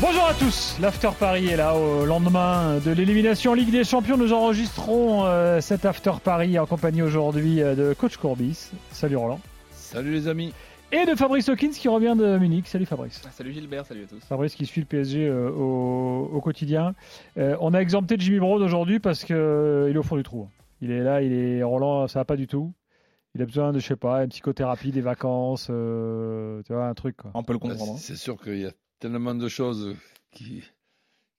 Bonjour à tous, l'After Paris est là au lendemain de l'élimination Ligue des Champions. Nous enregistrons euh, cet After Paris en compagnie aujourd'hui euh, de Coach Courbis. Salut Roland. Salut les amis. Et de Fabrice Hawkins qui revient de Munich. Salut Fabrice. Salut Gilbert, salut à tous. Fabrice qui suit le PSG euh, au, au, quotidien. Euh, on a exempté Jimmy Brown aujourd'hui parce qu'il euh, est au fond du trou. Il est là, il est Roland, ça va pas du tout. Il a besoin de, je sais pas, une psychothérapie, des vacances, euh, tu vois, un truc. Quoi. On peut le comprendre. hein. C'est sûr qu'il y a tellement de choses qui,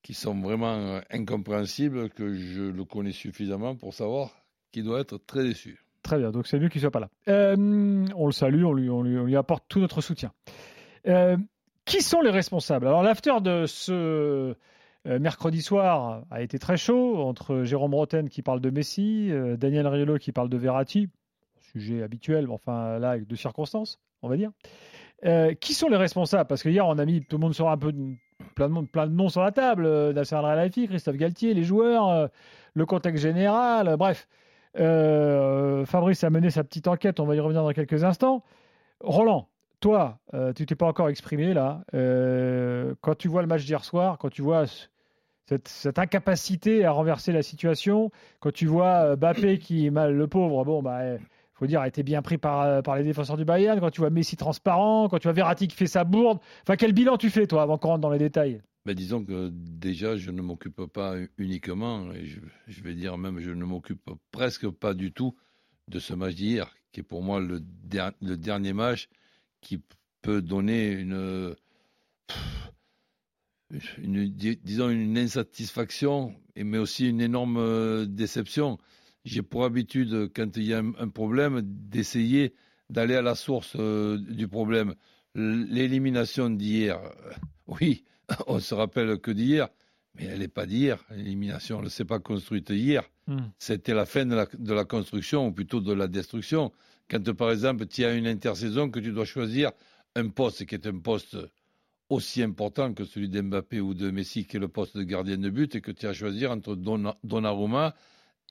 qui sont vraiment incompréhensibles que je le connais suffisamment pour savoir qu'il doit être très déçu. Très bien, donc c'est mieux qu'il soit pas là. Euh, on le salue, on lui, on, lui, apporte tout notre soutien. Euh, qui sont les responsables? Alors l'after de ce euh, mercredi soir a été très chaud entre Jérôme Roten qui parle de Messi, euh, Daniel Riolo qui parle de Verratti, sujet habituel, mais enfin là deux circonstances, on va dire. Euh, qui sont les responsables? Parce que hier on a mis tout le monde sur un peu plein, de, plein de noms sur la table, Nasser Al-Khelaifi, Christophe Galtier, les joueurs, euh, le contexte général, euh, bref. Euh, Fabrice a mené sa petite enquête, on va y revenir dans quelques instants. Roland, toi, euh, tu t'es pas encore exprimé là. Euh, quand tu vois le match d'hier soir, quand tu vois cette, incapacité à renverser la situation, quand tu vois Bappé qui, mal le pauvre, bon bah, faut dire, a été bien pris par, par les défenseurs du Bayern, quand tu vois Messi transparent, quand tu vois Verratti qui fait sa bourde, enfin quel bilan tu fais toi avant qu'on rentre dans les détails? Ben, disons que déjà, je ne m'occupe pas uniquement, et je, vais dire même, je ne m'occupe presque pas du tout de ce match d'hier, qui est pour moi le, der le, dernier match qui peut donner une, disons, une insatisfaction, mais aussi une énorme déception. J'ai pour habitude, quand il y a un, problème, d'essayer d'aller à la source euh, du problème. L'élimination d'hier, euh, oui, on se rappelle que d'hier, mais elle n'est pas d'hier, l'élimination, elle ne s'est pas construite hier. Mm. C'était la fin de la, de la, construction, ou plutôt de la destruction. Quand, par exemple, tu as une intersaison que tu dois choisir un poste qui est un poste aussi important que celui d'Mbappé ou de Messi, qui est le poste de gardien de but, et que tu as à choisir entre Donnarumma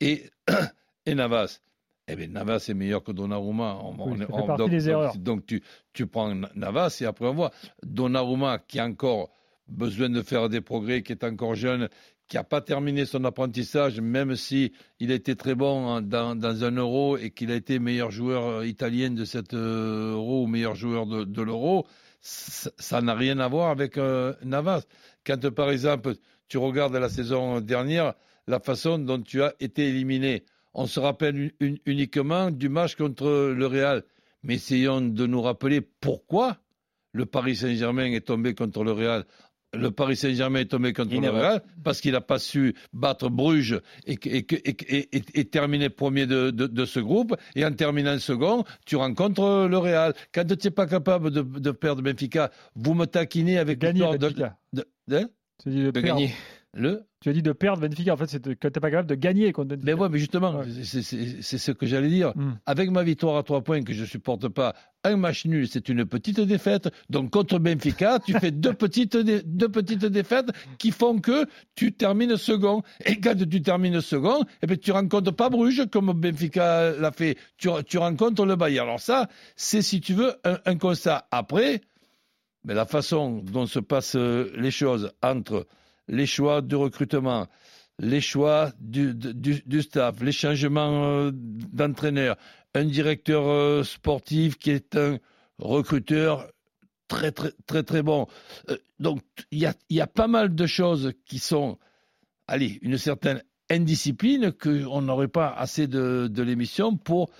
et, et Navas. Eh bien, Navas est meilleur que Donnarumma. On, oui, on, on, donc, donc, donc, tu, tu prends Navas et après on voit Donnarumma qui a encore besoin de faire des progrès, qui est encore jeune, qui n'a pas terminé son apprentissage, même si il était très bon dans, dans un euro et qu'il a été meilleur joueur italien de cet euro ou meilleur joueur de, de l'euro, ça n'a rien à voir avec euh, Navas. Quand par exemple tu regardes la saison dernière, la façon dont tu as été éliminé, on se rappelle un, uniquement du match contre le Real. Mais essayons de nous rappeler pourquoi le Paris Saint-Germain est tombé contre le Real le Paris Saint-Germain est tombé contre le Real parce qu'il n'a pas su battre Bruges et, et, et, et terminer premier de, de, de, ce groupe. Et en terminant second, tu rencontres le Real. Quand tu n'es pas capable de, de, perdre Benfica, vous me taquinez avec l'histoire de, de, de gagner. Le tu as dit de perdre Benfica, en fait, c'est que tu n'es pas capable de gagner contre Benfica. Mais ouais, mais justement, ouais. c'est ce que j'allais dire. Mm. Avec ma victoire à trois points que je ne supporte pas, un match nul, c'est une petite défaite. Donc contre Benfica, tu fais deux petites, deux petites défaites qui font que tu termines second. Et quand tu termines second, eh bien, tu rencontres pas Bruges comme Benfica l'a fait. Tu, tu, rencontres le Bayern. Alors ça, c'est si tu veux un, un constat. Après, mais la façon dont se passent les choses entre les choix de recrutement, les choix du, staff, les changements euh, d'entraîneur, un directeur euh, sportif qui est un recruteur très très très très bon. Euh, donc il y a, pas mal de choses qui sont, allez, une certaine indiscipline qu'on n'aurait pas assez de l'émission pour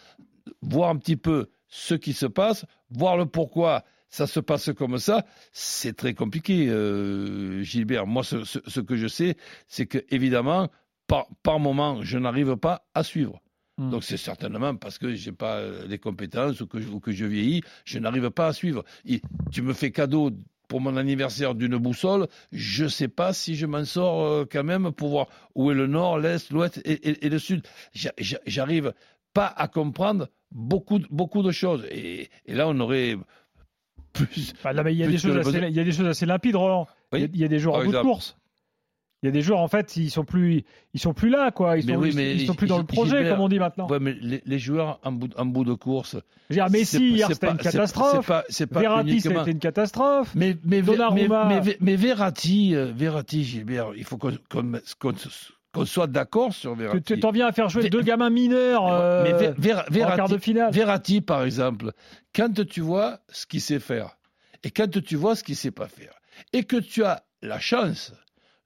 voir un petit peu ce qui se passe, voir le pourquoi ça se passe comme ça, c'est très compliqué, euh, Gilbert. Moi, ce, ce, ce, que je sais, c'est que évidemment, par, par moment, je n'arrive pas à suivre. Mmh. Donc c'est certainement parce que j'ai pas les compétences ou que, ou que je vieillis, je n'arrive pas à suivre. Et tu me fais cadeau pour mon anniversaire d'une boussole, je ne sais pas si je m'en sors euh, quand même pour voir où est le nord, l'est, l'ouest et, et, et, le sud. J'arrive pas à comprendre beaucoup, beaucoup de choses. Et, là, on aurait plus. Bah, il, y a des choses assez, il y a des choses assez limpides, Roland. Il, y a, des joueurs en bout de course. Il y a des joueurs, en fait, ils sont plus, ils sont plus là, quoi. Ils sont, ils, sont plus dans le projet, comme on dit maintenant. Ouais, mais les, joueurs en bout, en bout de course. Je veux dire, Messi, hier, c'était une catastrophe. C'est pas, Verratti, c'était une catastrophe. Mais, mais, mais, mais, Verratti, euh, Verratti, Gilbert, il faut qu'on soit d'accord sur Verratti. Tu t'en viens à faire jouer deux gamins mineurs euh, en quart de finale. Verratti, par exemple, quand tu vois ce qu'il sait faire et quand tu vois ce qu'il sait pas faire et que tu as la chance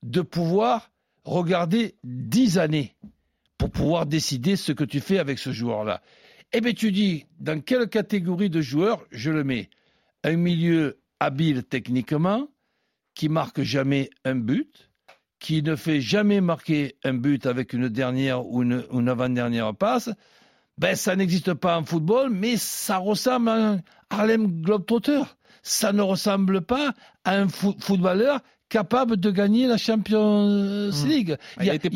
de pouvoir regarder dix années pour pouvoir décider ce que tu fais avec ce joueur-là. Eh bien, tu dis, dans quelle catégorie de joueur je le mets Un milieu habile techniquement, qui marque jamais un but, qui ne fait jamais marquer un but avec une dernière ou une, avant-dernière passe. Ben, ça n'existe pas en football, mais ça ressemble à un Harlem Globetrotter. Ça ne ressemble pas à un footballeur capable de gagner la Champions hmm. League. Il, y a, été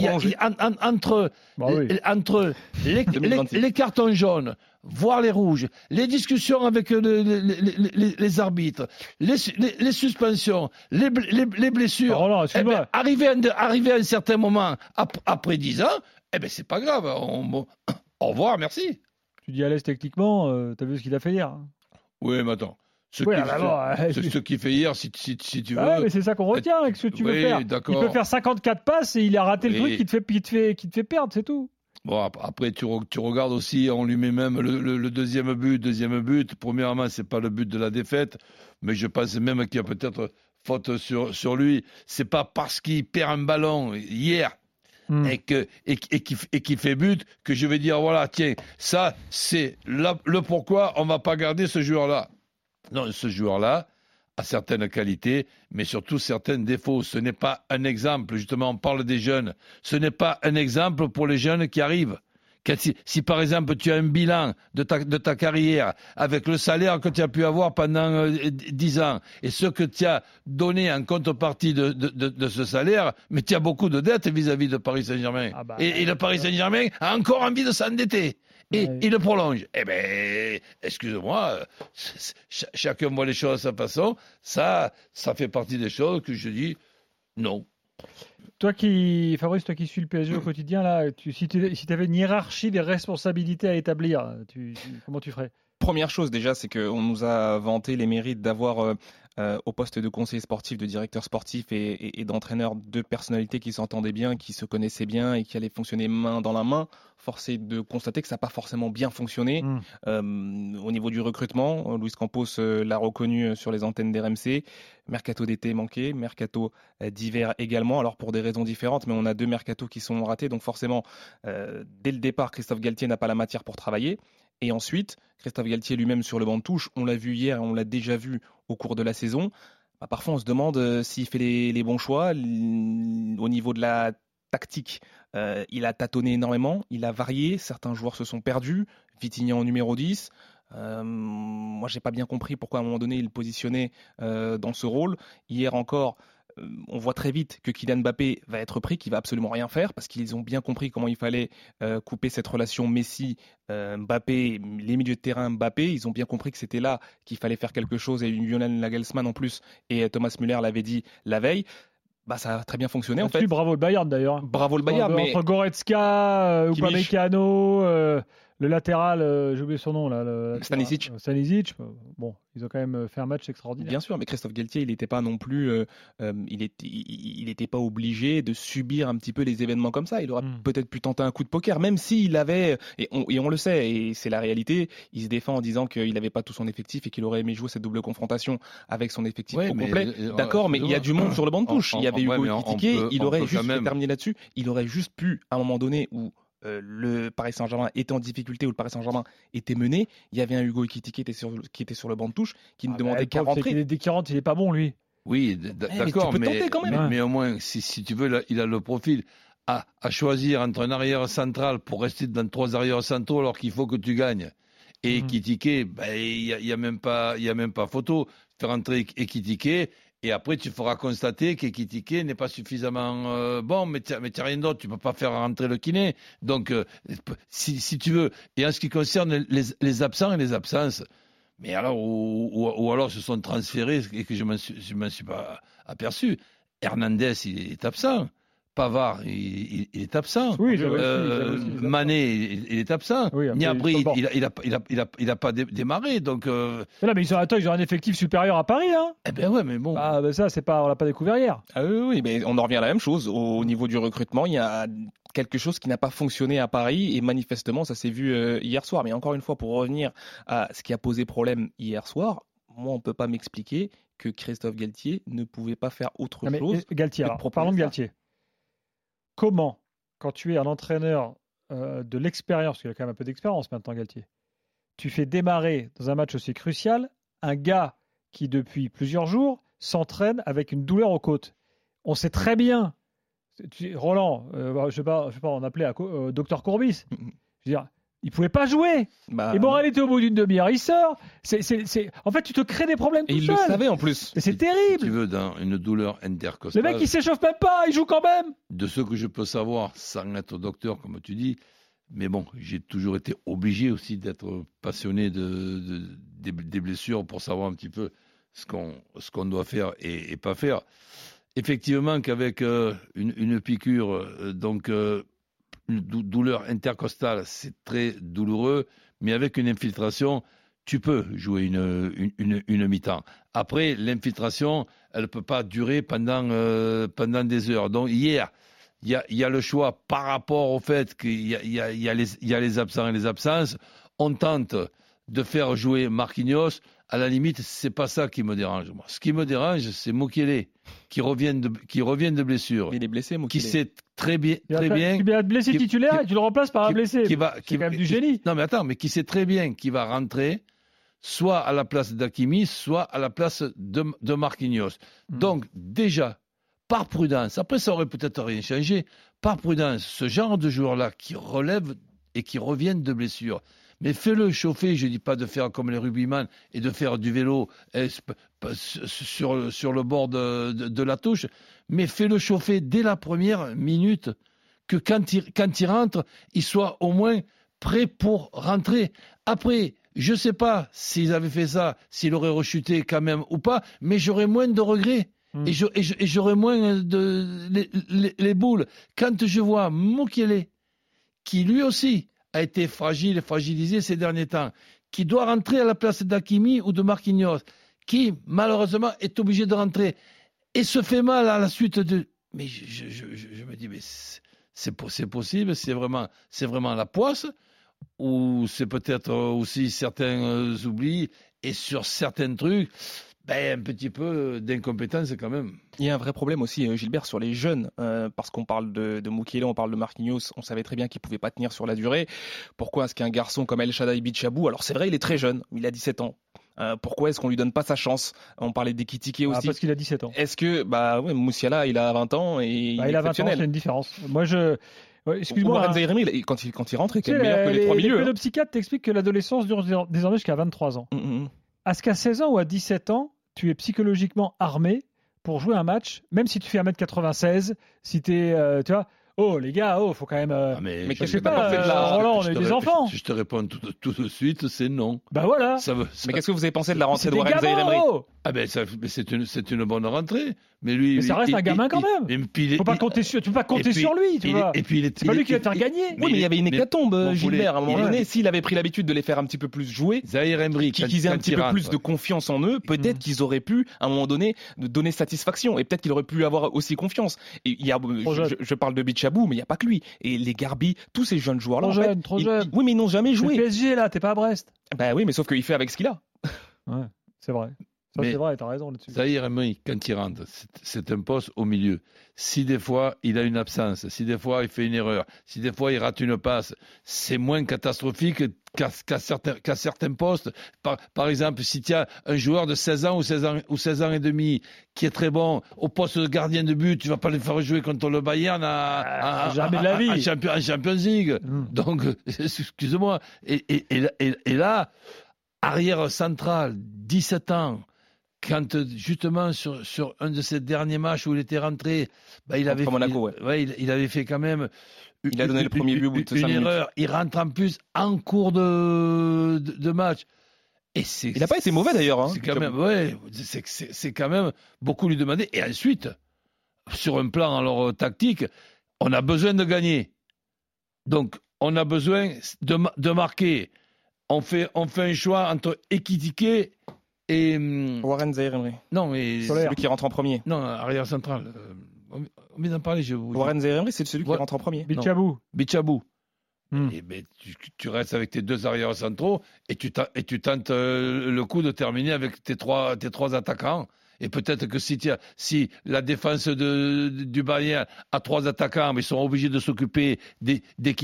entre, bah entre les, cartons jaunes, voire les rouges, les discussions avec les, arbitres, les, suspensions, les, blessures, oh eh ben, arriver, à, un certain moment, après 10 ans, eh ben c'est pas grave. au revoir, merci. Tu dis à l'aise techniquement, euh, tu as vu ce qu'il a fait hier hein Oui, mais attends. Ce, qui, fait, ce, qui fait hier, si, si, tu veux. mais c'est ça qu'on retient avec ce que tu veux faire. Il peut faire 54 passes et il a raté le truc qui te fait, qui te fait, qui te fait perdre, c'est tout. Bon, après, tu, tu, regardes aussi, on lui met même le, deuxième but. Deuxième but, premièrement, c'est pas le but de la défaite, mais je pense même qu'il y a peut-être faute sur, sur lui. C'est pas parce qu'il perd un ballon hier hmm. et que et, et qui fait but que je vais dire voilà tiens ça c'est le pourquoi on va pas garder ce joueur là non, ce joueur-là a certaines qualités, mais surtout certains défauts. Ce n'est pas un exemple, justement, on parle des jeunes. Ce n'est pas un exemple pour les jeunes qui arrivent. Si, par exemple tu as un bilan de ta, carrière avec le salaire que tu as pu avoir pendant dix ans et ce que tu as donné en contrepartie de, ce salaire, mais tu as beaucoup de dettes vis-à-vis de Paris Saint-Germain. Ah bah, et, le Paris Saint-Germain a encore envie de s'endetter et il le prolonge. Eh bien, excuse-moi, chacun voit les choses à sa façon. Ça, ça fait partie des choses que je dis non. Toi qui, Fabrice, toi qui suis le PSG au quotidien, là, tu, si tu si avais une hiérarchie des responsabilités à établir, comment tu ferais? Première chose déjà, c'est qu'on nous a vanté les mérites d'avoir euh, euh, au poste de conseiller sportif, de directeur sportif et, et, d'entraîneur deux personnalités qui s'entendaient bien, qui se connaissaient bien et qui allaient fonctionner main dans la main. Force est de constater que ça n'a pas forcément bien fonctionné. Hmm. Euh, au niveau du recrutement, Luis Campos l'a reconnu sur les antennes d'RMC. Mercato d'été manqué, mercato d'hiver également. Alors pour des raisons différentes, mais on a deux mercatos qui sont ratés. Donc forcément, dès le départ, Christophe Galtier n'a pas la matière pour travailler. Et ensuite, Christophe Galtier lui-même sur le banc de touche, on l'a vu hier et on l'a déjà vu au cours de la saison. Bah, parfois, on se demande euh, s'il fait les, bons choix. Au niveau de la tactique, euh, il a tâtonné énormément, il a varié. Certains joueurs se sont perdus. Vitignan en numéro 10. Euh, moi, j'ai pas bien compris pourquoi à un moment donné il positionnait euh, dans ce rôle. Hier encore, euh, on voit très vite que Kylian Mbappé va être pris, qu'il va absolument rien faire parce qu'ils ont bien compris comment il fallait couper cette relation Messi Mbappé, les milieux de terrain Mbappé, ils ont bien compris que c'était là qu'il fallait faire quelque chose et Lionel Nagelsmann en plus et Thomas Müller l'avait dit la veille. Bah, ça a très bien fonctionné en fait. Bravo le Bayern d'ailleurs. Bravo le Bayern. Entre, mais... Goretzka, Upamecano, le latéral, euh, j'ai oublié son nom là. Le, Stanisic. Euh, Stanisic. Euh, bon, ils ont quand même fait un match extraordinaire. Bien sûr, mais Christophe Galtier, il n'était pas non plus, il n'était il, pas obligé de subir un petit peu les événements comme ça. Il aurait hmm. peut-être pu tenter un coup de poker, même s'il avait, et on, et on, le sait, et c'est la réalité, il se défend en disant qu'il n'avait pas tout son effectif et qu'il aurait aimé jouer cette double confrontation avec son effectif au complet. D'accord, mais il y a du monde sur le banc de touche. il y avait Hugo Ekitike, il aurait juste terminé là-dessus. Il aurait juste pu, à un moment donné, où euh, le Paris Saint-Germain était en difficulté ou le Paris Saint-Germain était mené, il y avait un Hugo Ekiti qui était sur, qui était sur le banc de touche, qui nous ah, demandait qu'à rentrer. Des 40, il est pas bon lui. Oui, d'accord, mais, mais, au moins, si, tu veux, il a le profil à, choisir entre un arrière central pour rester dans trois arrières centraux alors qu'il faut que tu gagnes. Et mmh. ben, il n'y a, y a, même pas, a même pas photo. Faire entrer Ekitike Et après, tu feras constater qu'Ekitike n'est pas suffisamment euh, bon, mais tu n'as rien d'autre. Tu peux pas faire rentrer le kiné. Donc, euh, si, si, tu veux. Et en ce qui concerne les, absents et les absences, mais alors, ou, alors se sont transférés et que je ne m'en suis pas aperçu. Hernandez, il est absent. Pavard, il, est absent. Oui, euh, Mané, il, est absent. Oui, Niabri, il, il, a, il, a, il, a, il a pas démarré, donc. Euh... mais ils ont, attends, ils ont un effectif supérieur à Paris, hein. Eh ben ouais, mais bon. Ah ben ça, c'est pas, on l'a pas découvert hier. Ah oui, oui, mais on en revient à la même chose. Au niveau du recrutement, il y a quelque chose qui n'a pas fonctionné à Paris et manifestement, ça s'est vu euh, hier soir. Mais encore une fois, pour revenir à ce qui a posé problème hier soir, moi, on peut pas m'expliquer que Christophe Galtier ne pouvait pas faire autre chose. Galtier, alors, parlons de Galtier comment, quand tu es un entraîneur euh, de l'expérience, parce qu'il a quand même un peu d'expérience maintenant, Galtier, tu fais démarrer dans un match aussi crucial un gars qui, depuis plusieurs jours, s'entraîne avec une douleur aux côtes. On sait très bien, Roland, euh, je ne sais, pas, en appeler à euh, docteur Courbis. Je veux dire, il pouvait pas jouer. Bah, et Morel était au bout d'une demi-heure, il sort. En fait, tu te crées des problèmes. Et il le savait en plus. c'est terrible. tu veux, dans une douleur intercostale. Le mec, il s'échauffe même pas, il joue quand même. De ce que je peux savoir, sans être docteur, comme tu dis, mais bon, j'ai toujours été obligé aussi d'être passionné de, des, blessures pour savoir un petit peu ce qu'on, ce qu'on doit faire et, pas faire. Effectivement, qu'avec euh, une, une, piqûre, euh, donc euh, une douleur intercostale, c'est très douloureux, mais avec une infiltration, tu peux jouer une, une, une, mi-temps. Après, l'infiltration, elle ne peut pas durer pendant, euh, pendant des heures. Donc hier, il y a, y a, le choix par rapport au fait qu'il y a, y, a, y, a les, y a les absents et les absences. On tente de faire jouer Marquinhos à la limite, c'est pas ça qui me dérange. Moi. Ce qui me dérange, c'est Mukele, qui revient de, qui revient de blessure. Il est blessé, Mukele. Qui sait très bien, très bien. Tu être blessé titulaire et tu le remplaces par un blessé. Qui va, qui, quand même du génie. Non, mais attends, mais qui sait très bien qu'il va rentrer soit à la place d'Akimi, soit à la place de, de Marquinhos. Hmm. Donc, déjà, par prudence, après ça aurait peut-être rien changé, par prudence, ce genre de joueur-là qui relève et qui reviennent de blessure, mais fais-le chauffer, je ne dis pas de faire comme les rugbyman et de faire du vélo eh, sur, sur le bord de, la touche, mais fais-le chauffer dès la première minute, que quand il, quand il rentre, il soit au moins prêt pour rentrer. Après, je ne sais pas s'ils avaient fait ça, s'il aurait rechuté quand même ou pas, mais j'aurais moins de regrets. Hmm. Et j'aurais moins de les, boules. Quand je vois Mukele, qui lui aussi a été fragile et fragilisé ces derniers temps, qui doit rentrer à la place d'Akimi ou de Marquinhos, qui malheureusement est obligé de rentrer et se fait mal à la suite de. Mais je, me dis, mais c'est possible, c'est vraiment, vraiment la poisse, ou c'est peut-être aussi certains euh, oublis, et sur certains trucs, ben, un petit peu d'incompétence quand même. Il y a un vrai problème aussi, euh, Gilbert, sur les jeunes, euh, parce qu'on parle de, de Mukiele, on parle de Marquinhos, on savait très bien qu'il ne pouvait pas tenir sur la durée. Pourquoi est-ce qu'un garçon comme El Shaddai Bichabou, alors c'est vrai, il est très jeune, il a 17 ans. Euh, pourquoi est-ce qu'on lui donne pas sa chance? On parlait d'Ekitike ah, aussi. Ah, parce qu'il a 17 ans. Est-ce que, bah ouais, Moussiala, il a 20 ans et bah, il, a 20 ans, c'est une différence. Moi, je. Excuse-moi. Hein. quand il, quand il rentre, il est meilleur que les, trois milieux. Le hein. psychiatre t'explique que l'adolescence dure désormais jusqu'à 23 ans. Mm, mm, À ce qu'à 16 ans ou à 17 ans, tu es psychologiquement armé pour jouer un match, même si tu fais 1m96, si tu es, euh, tu vois, Oh les gars, oh faut quand même. Euh, ah, mais, je sais pas, de la... Roland, on est des enfants. Je, te réponds tout, de suite, c'est non. Bah voilà. Mais qu'est-ce que vous avez pensé de la rentrée de Warren Zaïre oh Ah ben c'est une, une bonne rentrée. Mais lui, mais ça reste un gamin quand même. Il, il, faut pas compter sur, tu peux pas compter sur lui, tu vois. Et puis il c'est pas lui qui va te faire gagner. Oui, mais il y avait une hécatombe, Gilbert. À un moment donné, s'il avait pris l'habitude de les faire un petit peu plus jouer, Zahir Emery, qu'ils aient un petit peu plus de confiance en eux, peut-être mm. qu'ils auraient pu, à un moment donné, donner satisfaction. Et peut-être qu'il aurait pu avoir aussi confiance. Et il y a, je parle de Mais il n'y a pas que lui. Et les Garbi, tous ces jeunes joueurs-là. Trop jeunes, trop jeunes. Oui, mais ils n'ont jamais joué. PSG, là, t'es pas à Brest. Ben oui, mais sauf qu'il fait avec ce qu'il a. Ouais, c'est vrai. Ça, c'est vrai, t'as raison là-dessus. Zahir Emery, quand il rentre, c'est un poste au milieu. Si des fois il a une absence, si des fois il fait une erreur, si des fois il rate une passe, c'est moins catastrophique qu'à certains, certains, postes. Par, par, exemple, si tu as un joueur de 16 ans ou 16 ans, ou 16 ans et demi qui est très bon au poste de gardien de but, tu vas pas le faire jouer contre le Bayern à, à, jamais de la vie. À, Champions, Champions League. Mm. Donc, excuse-moi. Et, et, et, et là, arrière central, 17 ans, quand justement sur, sur un de ces derniers matchs où il était rentré, bah, il, avait, Monaco, il, ouais, il, il, avait fait quand même. Il a donné une, le premier but au bout de Une erreur. Il rentre en plus en cours de, de, de match. Et il n'a pas été mauvais d'ailleurs. Hein, c'est quand même, ouais, quand beaucoup lui demander. Et ensuite, sur un plan alors tactique, on a besoin de gagner. Donc, on a besoin de, de marquer. On fait, on fait un choix entre Ekitike et. hum, Warren Zaire-Emery. Non, mais. C'est celui qui rentre en premier. Non, arrière central. Euh, on vient d'en parler, je vous. Warren Zaire-Emery, c'est celui qui rentre en premier. Bichabou. Bichabou. Hmm. Et ben, tu, tu, restes avec tes deux arrières centraux et tu, et tu tentes euh, le coup de terminer avec tes trois, tes trois attaquants. Et peut-être que si, si la défense de, du Bayern a trois attaquants, mais ils sont obligés de s'occuper des, des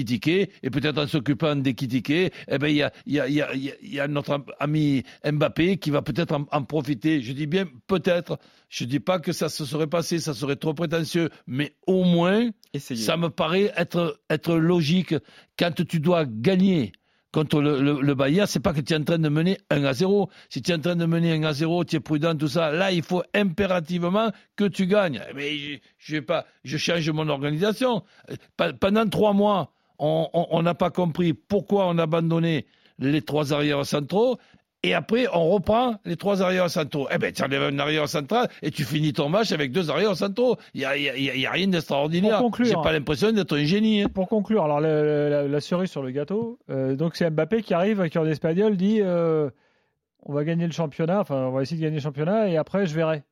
et peut-être en s'occupant des Kitike, eh ben, il y a, y, a, y, a, y a notre ami Mbappé qui va peut-être en, en, profiter. Je dis bien peut-être. Je dis pas que ça se serait passé, ça serait trop prétentieux, mais au moins, Essayez. ça me paraît être, être logique quand tu dois gagner contre le, le, le Bayern, c'est pas que tu es en train de mener 1 à 0. Si tu es en train de mener 1 à 0, tu es prudent, tout ça. Là, il faut impérativement que tu gagnes. Mais je, je vais pas, je change mon organisation. Pendant trois mois, on n'a pas compris pourquoi on a abandonné les trois arrières centraux. Et après, on reprend les trois arrières centraux. Eh ben, tu enlèves un arrière central et tu finis ton match avec deux arrières centraux. Il n'y a, y a, y a, rien d'extraordinaire. J'ai pas l'impression d'être un génie. Hein. Pour conclure, alors la, la, la, cerise sur le gâteau, euh, donc c'est Mbappé qui arrive, qui en espagnol dit euh, on va gagner le championnat, enfin on va essayer de gagner le championnat et après je verrai.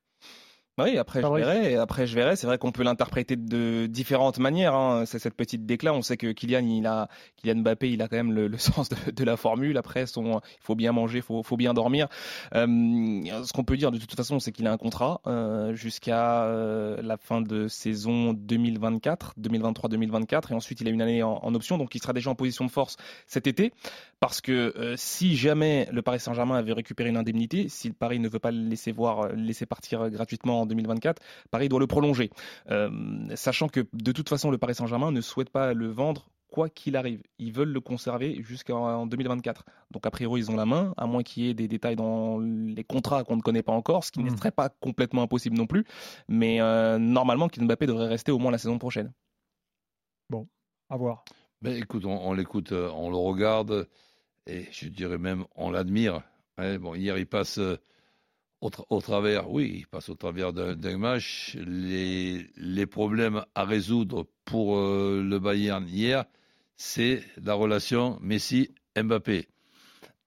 Oui, après je verrai. Et après je verrai. C'est vrai qu'on peut l'interpréter de différentes manières. Hein. C'est cette petite déclat. On sait que Kylian, il a, Kylian Mbappé, il a quand même le, le sens de, de, la formule. Après, son, il faut bien manger, faut, faut bien dormir. Euh, ce qu'on peut dire de toute façon, c'est qu'il a un contrat euh, jusqu'à euh, la fin de saison 2024, 2023-2024, et ensuite il a une année en, en, option, donc il sera déjà en position de force cet été. Parce que euh, si jamais le Paris Saint-Germain avait récupéré une indemnité, si le Paris ne veut pas le laisser voir, le laisser partir gratuitement en 2024, Paris doit le prolonger. Euh, sachant que de toute façon, le Paris Saint-Germain ne souhaite pas le vendre quoi qu'il arrive. Ils veulent le conserver jusqu'en 2024. Donc a priori, ils ont la main, à moins qu'il y ait des détails dans les contrats qu'on ne connaît pas encore, ce qui mmh. ne serait pas complètement impossible non plus. Mais euh, normalement, Kylian Mbappé devrait rester au moins la saison prochaine. Bon, à voir. Ben, écoute, on, on l'écoute, on le regarde, et je dirais même, on l'admire. Ouais, bon, hier, il passe au, tra au, travers, oui, il passe au travers d'un match. Les, les, problèmes à résoudre pour euh, le Bayern hier, c'est la relation Messi-Mbappé.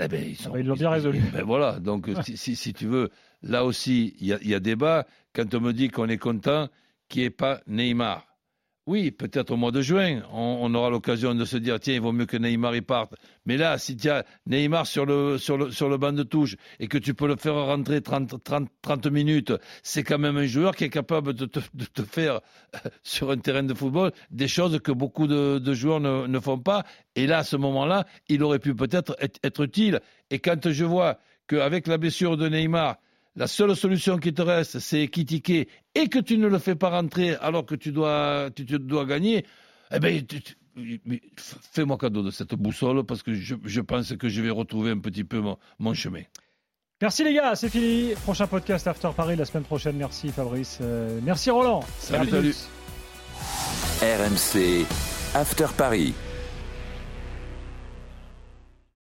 Eh ben, ils ah ben, l'ont bien résolu. Ben voilà, donc si, si, si, tu veux, là aussi, il y, y, a débat. Quand on me dit qu'on est content qu'il n'y ait pas Neymar, oui, peut-être au mois de juin, on, aura l'occasion de se dire tiens, il vaut mieux que Neymar y parte. Mais là, si tu as Neymar sur le, sur, le, sur le banc de touche et que tu peux le faire rentrer 30, 30, 30 minutes, c'est quand même un joueur qui est capable de te, faire sur un terrain de football des choses que beaucoup de, joueurs ne, ne, font pas. Et là, à ce moment-là, il aurait pu peut-être être, être utile. Et quand je vois qu'avec la blessure de Neymar, la seule solution qui te reste, c'est critiquer et que tu ne le fais pas rentrer alors que tu dois, tu, tu dois gagner, eh ben, fais-moi cadeau de cette boussole parce que je, je, pense que je vais retrouver un petit peu mon, mon chemin. Merci les gars, c'est fini. Prochain podcast After Paris la semaine prochaine. Merci Fabrice. Euh, merci Roland. Salut, salut. RMC After Paris.